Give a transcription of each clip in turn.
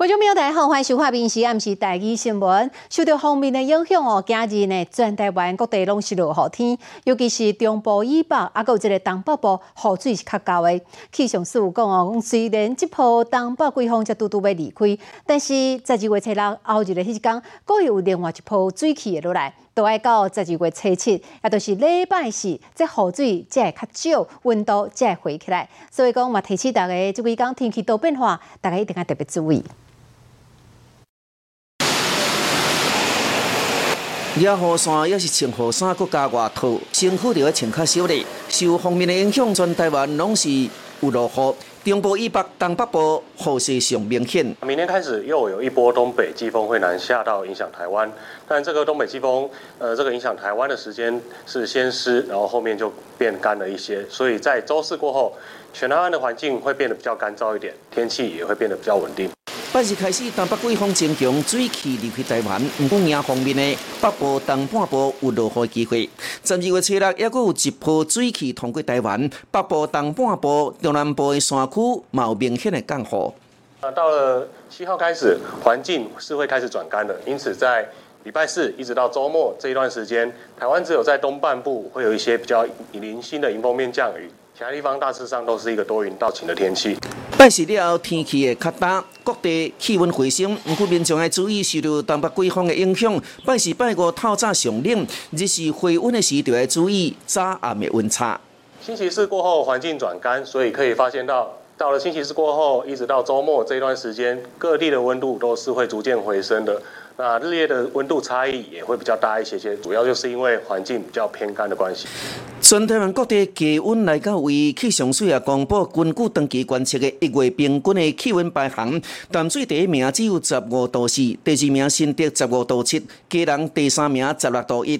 观众朋友大家好，欢迎收看《民视暗时台语新闻》。受到方面的影响哦，今日呢，全台湾各地拢是落雨天，尤其是中部以北，啊，有一个东北部雨水是较高的。气象师有讲哦，虽然即波东北季风才拄拄要离开，但是十二月初六后日的迄一天，又有另外一波水汽会落来。都爱到十二月初七，也就是礼拜四，这雨水才会较少，温度才会回起来。所以讲嘛，提醒大家，即几天天气多变化，大家一定要特别注意。惹雨伞也是穿雨伞，搁加外套，身躯就要穿较少咧。受方面的影响，全台湾拢是有落雨。中部以北、东北部雨势上明显。明天开始又有一波东北季风会南下到影响台湾，但这个东北季风，呃，这个影响台湾的时间是先湿，然后后面就变干了一些，所以在周四过后，全台湾的环境会变得比较干燥一点，天气也会变得比较稳定。八日开始，东北季风增强，水汽离开台湾。不过，迎方面呢北部、东半部有落雨机会。十二月七日，也有一波水汽通过台湾北部、东半部、中南部的山区，有明显的降雨。那到了七号开始，环境是会开始转干的，因此在礼拜四一直到周末这一段时间，台湾只有在东半部会有一些比较零星的迎风面降雨。其他地方大致上都是一个多云到晴的天气。拜四了后，天气会较干，各地气温回升。不过，民众要注意受到东北季风的影响。拜四拜五透早上冷，日是回温的时，就要注意早暗的温差。星期四过后，环境转干，所以可以发现到，到了星期四过后，一直到周末这段时间，各地的温度都是会逐渐回升的。那日夜的温度差异也会比较大一些些，主要就是因为环境比较偏干的关系。全台湾各地气温来到为气象署也公布，根据长期观测的一月平均的气温排行，淡水第一名只有十五度四，第二名新竹十五度七，基隆第三名十六度一。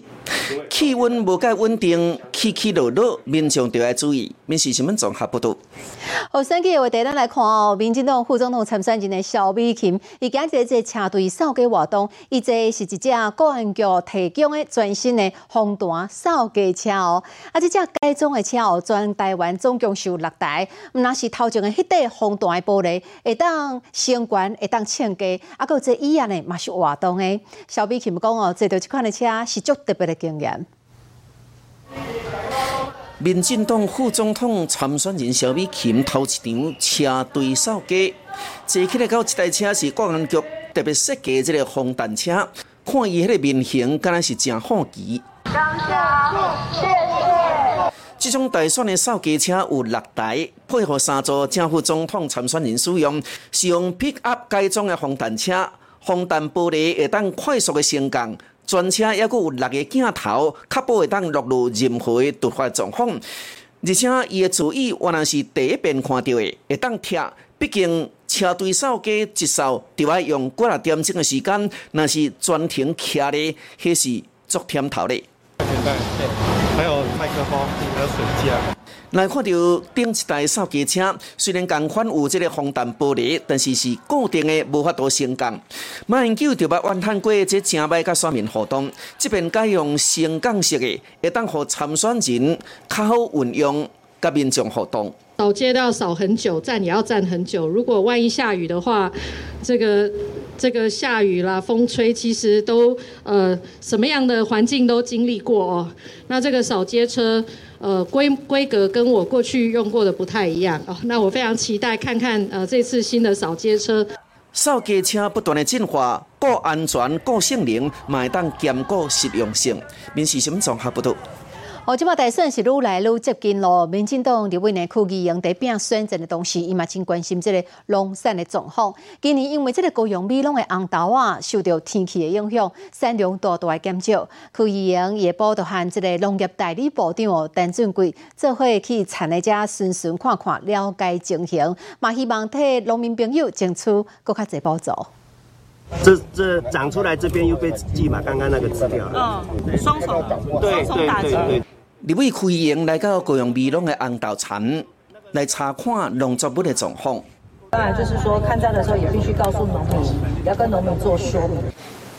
气温无介稳定，起起落落，民众就要注意。民事新闻综合报道。好，三个话题咱来看哦，民进党副总统参选人的肖美琴，伊今日在车队扫街活动。伊这是一只公安局提供的全新的红单扫街车哦，啊，这只改装的车哦，全台湾总共收六台，毋那是头前的迄块红单的玻璃，会当升悬，会当唱歌，啊，有这椅啊呢，嘛是活动的。小比琴讲哦，坐到这款的车是足特别的经验。民进党副总统参选人小美琴头一场车队扫街，坐起来到一台车是国安局。特别设计这个防弹车，看伊迄个面型，敢若是真好奇。感谢，谢谢。这种大选的扫街车有六台，配合三座正副总统参选人使用，是用 pick up 改装的防弹车，防弹玻璃会当快速的升降，全车也有六个镜头，确保会当落入任何的突发状况。而且伊的座椅原来是第一遍看到的，会当贴，毕竟。车队扫街一扫，就要用几啊点钟的时间，那是专程徛的，迄是足添头咧。还有麦克风，还有水架。来看到顶一台扫街车，虽然共款有这个防弹玻璃，但是是固定的，无法度升降。马英九就把万探过这正歹甲选民互动，这边改用升降式的，会当互参选人较好运用，甲民众互动。扫街都要扫很久，站也要站很久。如果万一下雨的话，这个这个下雨啦、风吹，其实都呃什么样的环境都经历过哦。那这个扫街车呃规规格跟我过去用过的不太一样哦。那我非常期待看看呃这次新的扫街车。扫街车不断的进化，顾安全、顾性能，买当兼顾实用性。民事新闻综合报道。哦，即马大选是愈来愈接近咯。民进党伫位呢区议员在边选战的同时，伊嘛真关心这个农产的状况。今年因为这个高阳米拢的红豆啊，受到天气的影响，产量大大减少。区议员也报道和这个农业代理部长哦陈俊贵做伙去田内遮巡巡看看，了解情形，嘛希望替农民朋友争取更较侪帮助。这这长出来这边又被寄嘛刚刚那个吃掉了。嗯，双重，对对对对。立委开营来到高阳米农的红豆田来查看农作物的状况。当然，就是说看灾的时候也必须告诉农民，要跟农民做说明。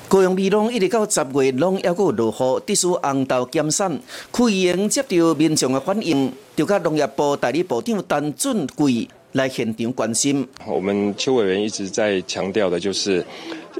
高阳米农一直到十月拢还阁落雨，致使红豆减产。开营接到民众的反应，就甲农业部代理部长陈俊贵来现场关心。我们邱委员一直在强调的就是。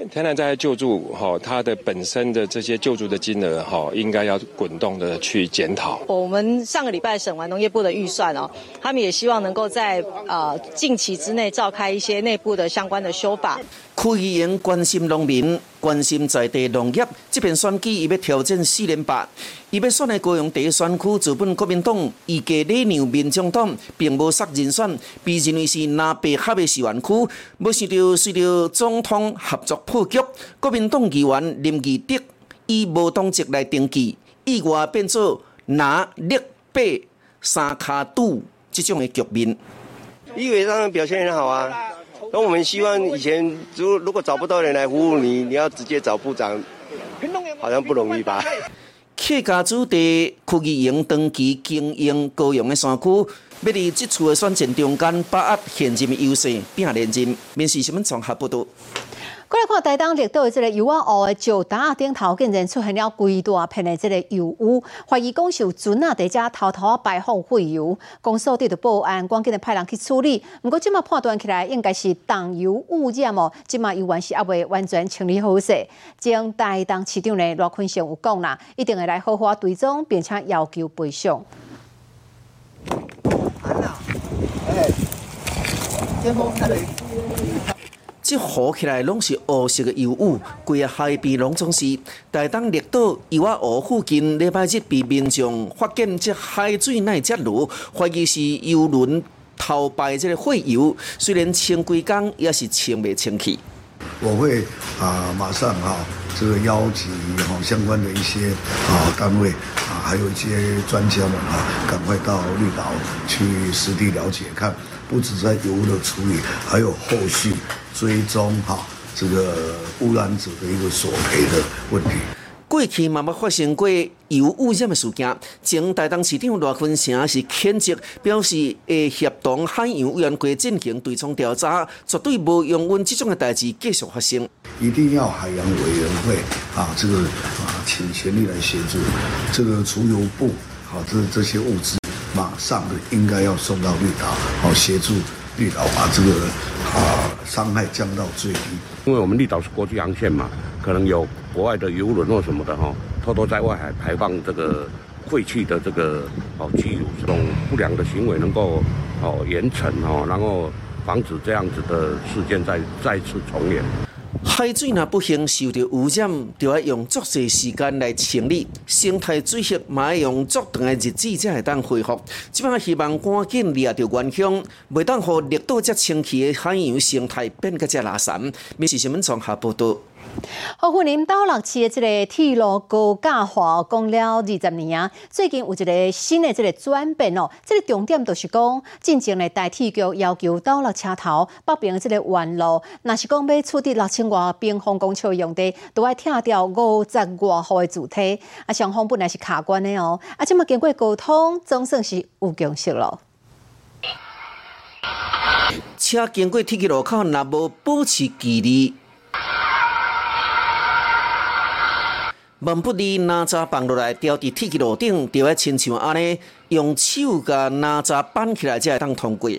天然灾害救助，哈，它的本身的这些救助的金额，哈，应该要滚动的去检讨。我们上个礼拜审完农业部的预算哦，他们也希望能够在呃近期之内召开一些内部的相关的修法。区议员关心农民，关心在地农业。这边选举伊要挑战四连霸，伊要选的高雄第一选区，资本国民党预计礼让民众党，并无杀人选，被认为是南北合的选区。没想到随着总统合作破局，国民党议员林义德以无党籍来登记，意外变做拿绿北三卡赌这种的局面。议会上表现很好啊。那我们希望以前如如果找不到人来服务你，你要直接找部长，好像不容易吧？客家子弟区议员登记经营高阳的山区，要伫这次的选前中间把握现金的优势，并连任。面试什么场合不多。过来看台东绿岛的这个油啊湖的石塔顶头，竟然出现了规大片的这个油污，怀疑讲是有船啊在遮偷偷排放废油，公所得到报案，赶紧的派人去处理。不过即马判断起来，应该是重油污染哦，即马油源是还未完全清理好势。将台东市长呢罗坤祥有讲啦，一定会来好好追踪，并且要求赔偿。哎，天空看这浮起来拢是黑色的油污，规个海边拢总是。台东绿岛油啊湖附近礼拜日被民众发现这海水内接炉，怀疑是油轮偷排这个废油。虽然清几工，也是清未清气。我会啊，马上哈，这个邀集哈相关的一些啊单位啊，还有一些专家们啊，赶快到绿岛去实地了解看。不止在油的处理，还有后续追踪哈，这个污染者的一个索赔的问题。过去嘛冇发生过油污染的事件，前台东市长罗坤成是谴责，表示会协同海洋委员会进行对冲调查，绝对无容允这种的代志继续发生。一定要海洋委员会啊，这个啊，请全力来协助这个除油部啊，这这些物资。马上的应该要送到绿岛，好协助绿岛把这个啊伤害降到最低。因为我们绿岛是国际航线嘛，可能有国外的游轮或什么的哈，偷偷在外海排放这个废弃的这个哦机油，这种不良的行为能够哦严惩哦，然后防止这样子的事件再再次重演。海水若不幸受到污染，就要用足些时间来清理；生态水系嘛要用足长的日子才会当恢复。即摆希望赶紧掠着原乡，袂当互绿岛遮清气的海洋生态变个遮垃圾。民事新闻综合报道。好，富林岛六市的这个铁路高架化讲了二十年啊，最近有一个新的这个转变哦。这个重点就是讲，进前的代替局要求到了车头北边的这个弯路，若是讲要处理六千外平方公尺用地，都要拆掉五十外号的主体。啊，双方本来是卡关的哦，啊，这么经过沟通，总算是有共识了。车经过铁路口，若无保持距离。万不利哪吒放落来，吊伫铁轨路顶，就要亲像安尼，用手甲哪吒绑起来才会当通过。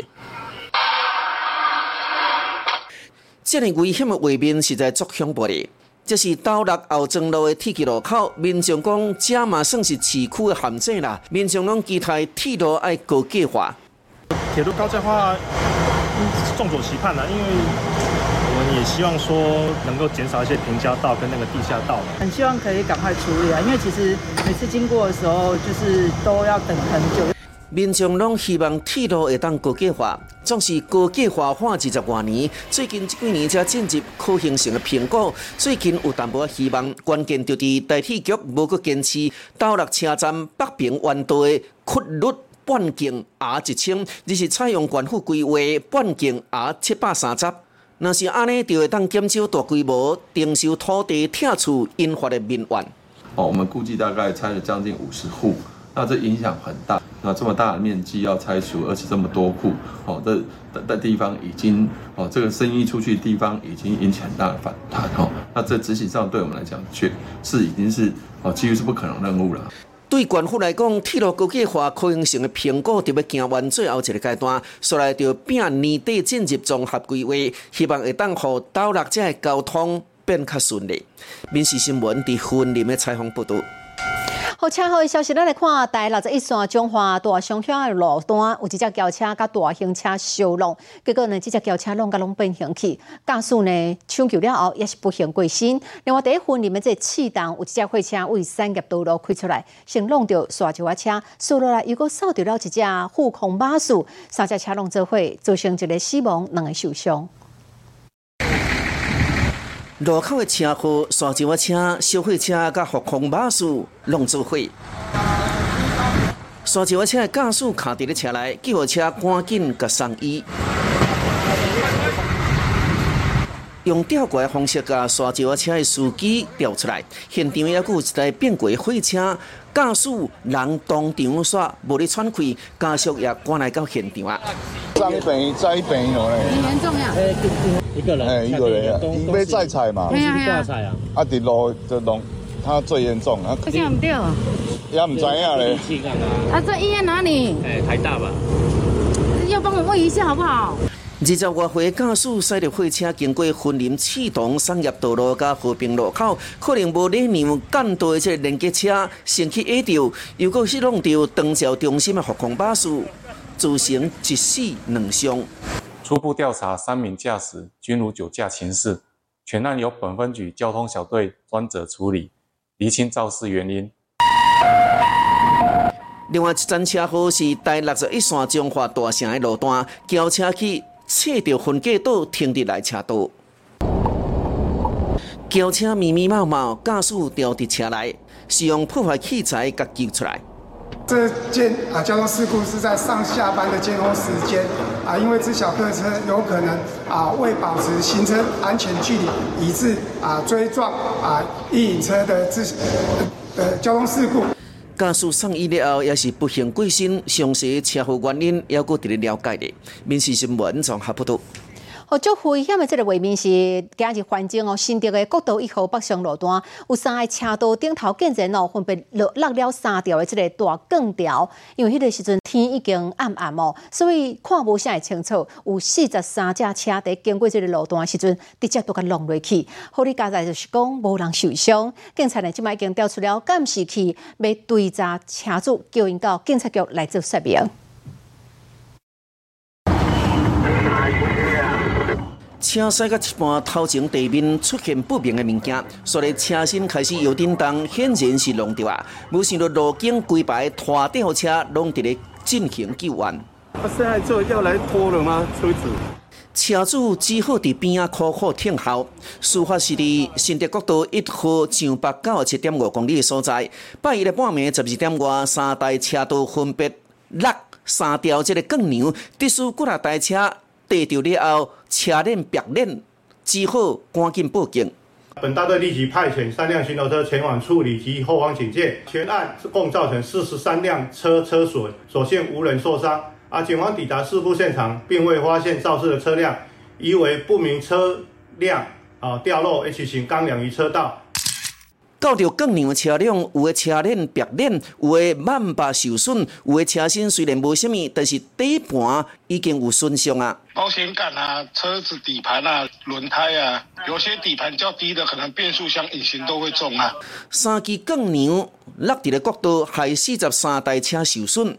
这样危险的画面实在足恐怖的。这是到达后庄路的铁轨路口，民众讲这嘛算是市区的陷阱啦。民众拢期待铁路爱高架化。铁路高架化，众所期盼啦，因为。也希望说能够减少一些平交道跟那个地下道，很希望可以赶快处理啊，因为其实每次经过的时候，就是都要等很久。民众拢希望铁路会当高架化，总是高架化化二十多年，最近这几年才进入可行性的评估。最近有淡薄希望，关键就伫代替局无搁坚持到六车站北平弯道的曲率半径 R 一千，而是采用官府规划半径 R 七百三十。那是安尼，就会当减少大规模征收土地拆除引发的民怨。哦，我们估计大概拆了将近五十户，那这影响很大。那这么大的面积要拆除，而且这么多户，哦，这的地方已经，哦，这个生意出去的地方已经引起很大的反弹。哦，那这执行上对我们来讲，却是已经是哦，几乎是不可能任务了。对政府来讲，铁路国际化可行性的评估就要行完最后一个阶段，所以就变年底进入综合规划，希望会当互岛内这交通变较顺利。民事新闻伫云林的采访报道。好，车祸的消息，咱来看台六十一线中华大商圈的路段，有一只轿车甲大型车相撞，结果呢，这只轿车拢甲拢变形去，驾驶呢抢救了后也是不幸过身。另外第一份里面这气动，有一只货车为产业道路开出来，先弄到刷一瓦车，输落来又果扫到了一只护空巴士，三只车拢做伙，造成一个死亡，两个受伤。路口的车祸，刷一瓦车、小货车甲航空巴士拢做伙。刷一瓦车的驾驶卡伫咧车内，救护车赶紧甲送医。用吊挂的方式甲刷一瓦车的司机吊出来，现场也有一台变轨货车，驾驶人当场煞无咧喘气，家属也赶来到现场啊。上病再病了嘞，很严重呀。一个人，哎，一个人啊，因为在踩嘛，对啊，对啊，啊，伫路就弄，他最严重啊。现在唔对哦，也唔知影嘞。啊，在医院哪里？哎，台大吧。要帮我问一下好不好？二十多岁驾驶驶入货车经过森林启动商业道路甲和平路口，可能无礼让干道的这连接车先去压着，又果是弄到长照中心的护空巴士，造成一死两伤。初步调查，三名驾驶均无酒驾情事，全案由本分局交通小队专责处理，厘清肇事原因。另外一桩车祸是在六十一线中华大城的路段，轿车去。切着分隔岛停伫来车道，轿车密密麻麻，驾驶掉伫车内，是用破坏器材甲救出来。这件啊交通事故是在上下班的尖峰时间啊，因为这小客车有可能啊为保持行车安全距离，以致啊追撞啊一引车的这呃交通事故。驾驶送医了后，也是不幸过身。详细车祸原因，也搁伫咧了解咧。民事新闻综合报道。哦，最危险的这个画面是今日环境哦，新竹的国道一号北上路段有三个车道顶头竟然哦，分别落落了三条的这个大钢条，因为迄个时阵天已经暗暗哦，所以看无啥会清楚。有四十三架车在经过这个路段的时阵，直接都甲弄落去。好，你交代就是讲无人受伤。警察呢，即摆已经调出了监视器，要追查车主，叫因到警察局来做说明。车驶到一半，头前地面出现不明的物件，所以车身开始有震动，显然是弄掉啊！没想到路警规排拖吊车拢伫咧进行救援。他现在就要来拖了吗？车子？车主只好伫边啊苦苦等候。事发是伫新德国道一号上北九七点五公里的所在，拜一的半暝十二点外，三台车道分别落三条这个钢梁，特殊几啊台车。逮到了后，车链别链，只好赶紧报警。本大队立即派遣三辆巡逻车前往处理及后方警戒。全案共造成四十三辆车车损，所幸无人受伤。啊，警方抵达事故现场，并未发现肇事的车辆，疑为不明车辆啊掉落 H 型钢梁于车道。到着更牛的车辆，有的车链白链，有的慢把受损，有的车身虽然无什么，但是底盘已经有损伤啊。保险杆啊，车子底盘啊，轮胎啊，有些底盘较低的，可能变速箱、引擎都会中啊。三支更牛落地的角度，害四十三台车受损。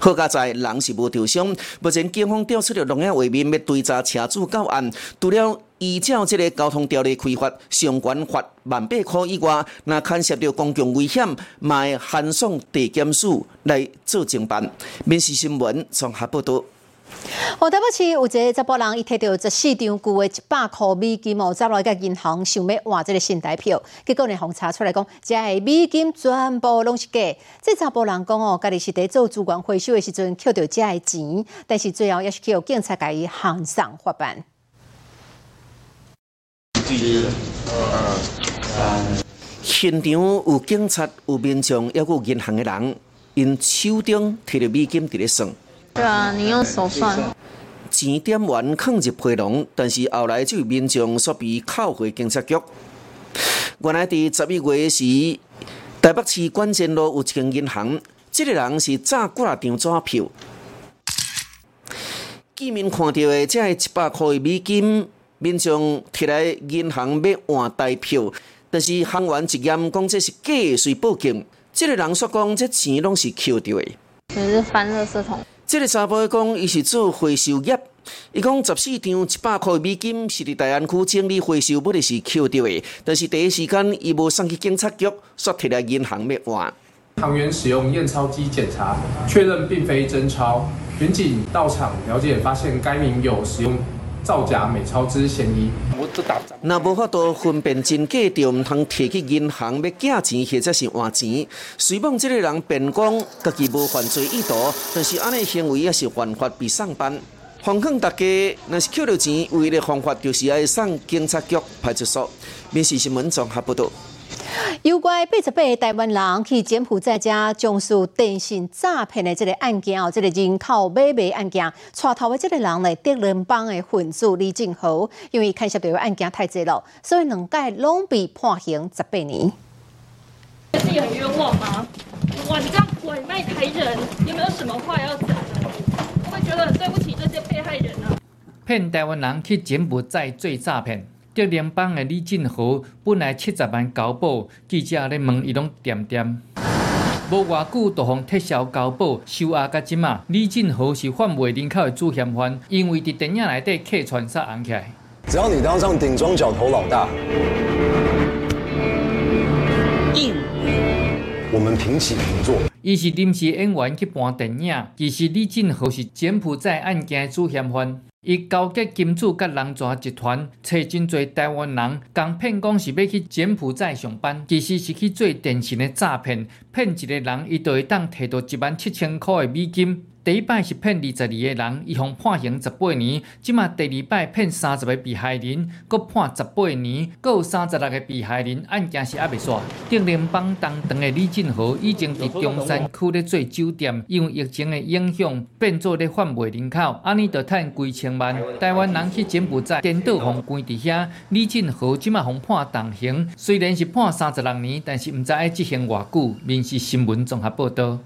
好佳哉人是无受伤，目前警方调出了龙岩画面，要追查车主到案。除了依照这个交通条例开罚，相关罚万八块以外，那牵涉到公共危险，卖函送地检署来做侦办。民事新闻综合报道。哦，对不起，有一个查甫人，伊摕到十四张旧的一百块美金哦，走来个银行想要换这个新台票，结果呢，红查出来讲，这个美金全部拢是假。这查甫人讲哦，家己是在做主管回收的时阵捡到这个钱，但是最后也是叫警察甲伊行上法办。现场有警察、有民众，也有银行的人，因手中摕着美金伫咧算。对啊，你用手算。钱点完放入皮囊，但是后来就有民众说被扣回警察局。原来伫十一月时，台北市关键路有一间银行，这个人是诈几啊张纸票。见面看到的这一百块美金，民众摕来银行要换代票，但是行员直言讲这是假，随报警。这个人说讲这钱拢是扣掉的。就是翻垃圾桶。这个查甫讲伊是做回收业，伊讲十四张一百块美金是伫大安区整理回收，不的是扣掉的，但是第一时间伊无送去警察局，煞摕来银行要换。行员使用验钞机检查，确认并非真钞。民警到场了解，发现该名有使用造假美钞之嫌疑。那无法度分辨真假，就毋通提去银行要寄钱或者是换钱。虽望这个人辩讲家己无犯罪意图，但是安尼行为也是犯法，被上班。奉劝大家，若是扣了钱，唯一的方法就是要送警察局、派出所。民事新闻综合报道。有关八十八个台湾人去柬埔寨家从事电信诈骗的这个案件哦，这个人口买卖案件，带头的这个人呢，德伦邦的分子李正豪，因为牵涉到案件太多了，所以两届拢被判刑十八年。是很冤枉吗？哇，你这样拐卖台人，有没有什么话要讲？我会觉得很对不起这些被害人啊。骗台湾人去柬埔寨做诈骗。德联邦的李进豪本来七十万交保，记者咧问伊拢点点，无偌久就互撤销交保，收押到即嘛。李进豪是贩卖人口的主嫌犯，因为伫电影内底客串杀红起来。只要你当上顶庄角头老大，硬，我们平起平坐。伊是临时演员去搬电影，其实李进豪是柬埔寨案件的主嫌犯。伊交结金主甲人蛇集团，找真侪台湾人，共骗讲是要去柬埔寨上班，其实是去做电信的诈骗，骗一个人，伊就会当摕到一万七千块的美金。第一摆是骗二十二个人，伊互判刑十八年。即马第二摆骗三十个被害人，阁判十八年，阁有三十六个被害人案件是还未煞。德联邦当堂的李进豪已经伫中山区咧做酒店，因为疫情的影响，变做咧贩卖人口，安尼就赚几千万。台湾人去柬埔寨颠倒互关伫遐，李进豪即马互判重刑，虽然是判三十六年，但是毋知爱执行偌久。民事新闻综合报道。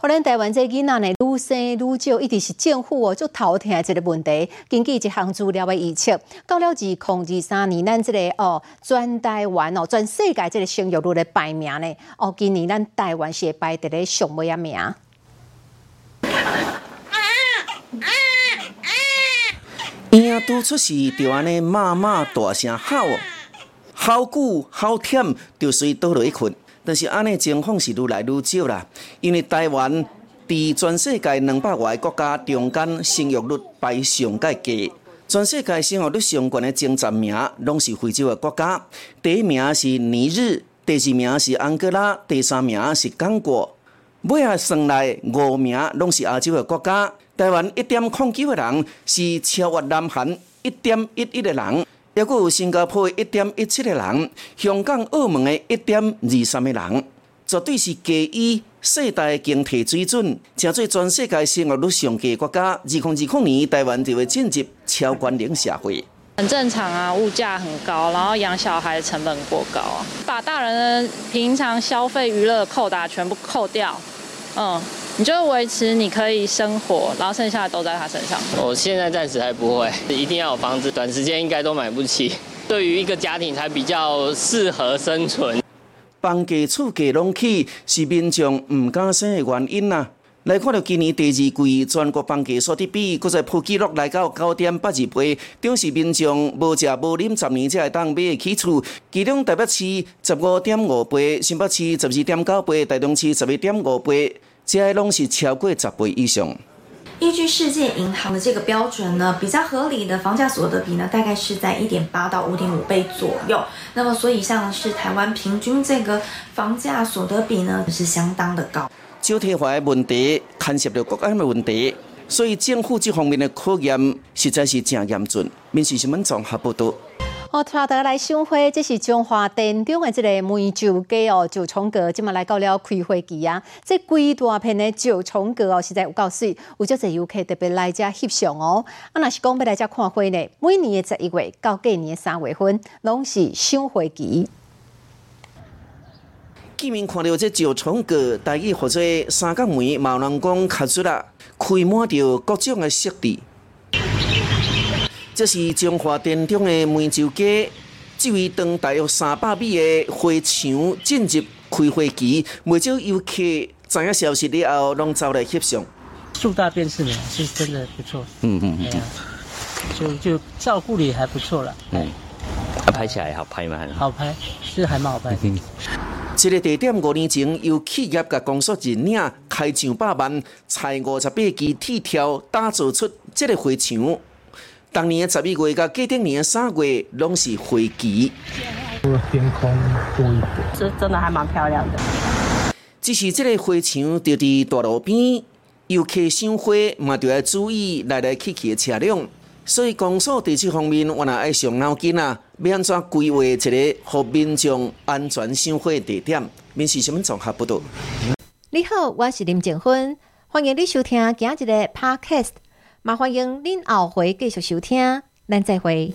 我咱台湾这囡仔呢，愈生愈少，一直是政府哦，就头疼这个问题。根据一项资料的预测，到了二零二三年，咱这个哦，全台湾哦，全世界这个生育率的排名呢，哦，今年咱台湾是排伫咧上尾一名。婴拄出世就安尼骂骂大声吼，好久好忝，就随倒落去困。但是安尼情况是愈来愈少啦，因为台湾伫全世界两百外个国家中间生育率排上界低，全世界生育率上悬的前十名拢是非洲的国家，第一名是尼日，第二名是安哥拉，第三名是刚果，尾下算来五名拢是亚洲的国家。台湾一点空九的人是超越南韩一点一一的人。抑阁有新加坡一点一七个人，香港、澳门的一点二三个人，绝对是低于世代经济水准，成做全世界生育率上低国家。二零二零年，台湾就会进入超关龄社会。很正常啊，物价很高，然后养小孩成本过高，把大人的平常消费娱乐扣打全部扣掉，嗯。你就维持你可以生活，然后剩下的都在他身上。我现在暂时还不会，一定要有房子，短时间应该都买不起。对于一个家庭才比较适合生存。房价厝价拢起，是民众唔敢生的原因呐。来看到今年第二季全国房价所得比，搁再破纪录来到九点八二倍，表示民众无食无啉十年才会当买得起厝。其中台北市十五点五倍，新北市十二点九倍，台中市十一点五倍。这拢是超过十倍以上。依据世界银行的这个标准呢，比较合理的房价所得比呢，大概是在一点八到五点五倍左右。那么，所以像是台湾平均这个房价所得比呢，是相当的高。少体化的问题牵涉到国安的问题，所以政府这方面的考验实在是真严峻。民事新闻综合报道。哦，带大家来赏花，这是中华殿中的这个梅酒街哦，九重阁，今麦来到了开花期啊！这规大片的九重阁哦，实在有够水，有足侪游客特别来遮翕相哦。啊，若是讲要来遮看花呢，每年的十一月到过年的三月份，拢是赏花期。居民看到这石床个，大意或者三角梅，毛人讲卡出啦，开满着各种的设置。这是中华殿中的梅州街，这位长大约三百米的花墙进入开花期，不少游客知影消息了后，拢走来翕相。树大便是美，是真的不错。嗯嗯嗯。就就照顾的还不错了。嗯。拍起来好拍吗？好拍，是还蛮好拍。这个地点五年前由企业甲工作人领开上百万，采五十八支铁条打造出这个花墙。当年的十二月甲过顶年的三月，拢是花期。天空多一点，是真的还蛮漂亮的。只是这个花墙就伫大路边，游客赏花嘛，就要注意来来去去的车辆。所以，公所在这方面，我也爱上脑筋啊，要安怎规划一个和民众安全赏花地点？民事新闻综合报道。你好，我是林静芬，欢迎你收听今日的 Podcast，嘛欢迎您后回继续收听，咱再会。